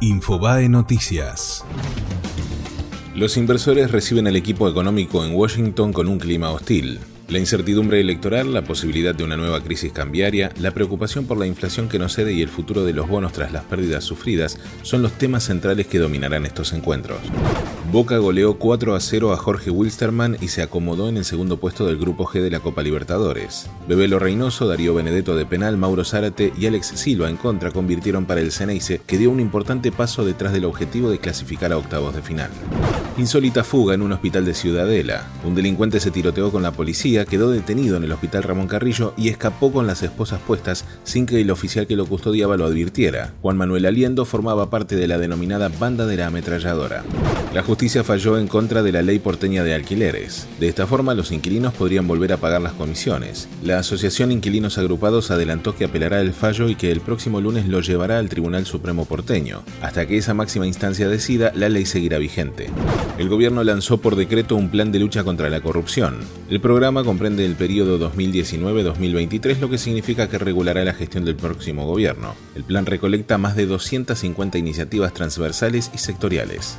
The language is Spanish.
Infobae Noticias. Los inversores reciben al equipo económico en Washington con un clima hostil. La incertidumbre electoral, la posibilidad de una nueva crisis cambiaria, la preocupación por la inflación que no cede y el futuro de los bonos tras las pérdidas sufridas son los temas centrales que dominarán estos encuentros. Boca goleó 4 a 0 a Jorge Wilstermann y se acomodó en el segundo puesto del Grupo G de la Copa Libertadores. Bebelo Reynoso, Darío Benedetto de penal, Mauro Zárate y Alex Silva en contra convirtieron para el Ceneice, que dio un importante paso detrás del objetivo de clasificar a octavos de final. Insólita fuga en un hospital de Ciudadela. Un delincuente se tiroteó con la policía, quedó detenido en el hospital Ramón Carrillo y escapó con las esposas puestas sin que el oficial que lo custodiaba lo advirtiera. Juan Manuel Aliendo formaba parte de la denominada banda de la ametralladora. La justicia falló en contra de la ley porteña de alquileres. De esta forma, los inquilinos podrían volver a pagar las comisiones. La Asociación Inquilinos Agrupados adelantó que apelará el fallo y que el próximo lunes lo llevará al Tribunal Supremo porteño. Hasta que esa máxima instancia decida, la ley seguirá vigente el gobierno lanzó por decreto un plan de lucha contra la corrupción. El programa comprende el periodo 2019-2023, lo que significa que regulará la gestión del próximo gobierno. El plan recolecta más de 250 iniciativas transversales y sectoriales.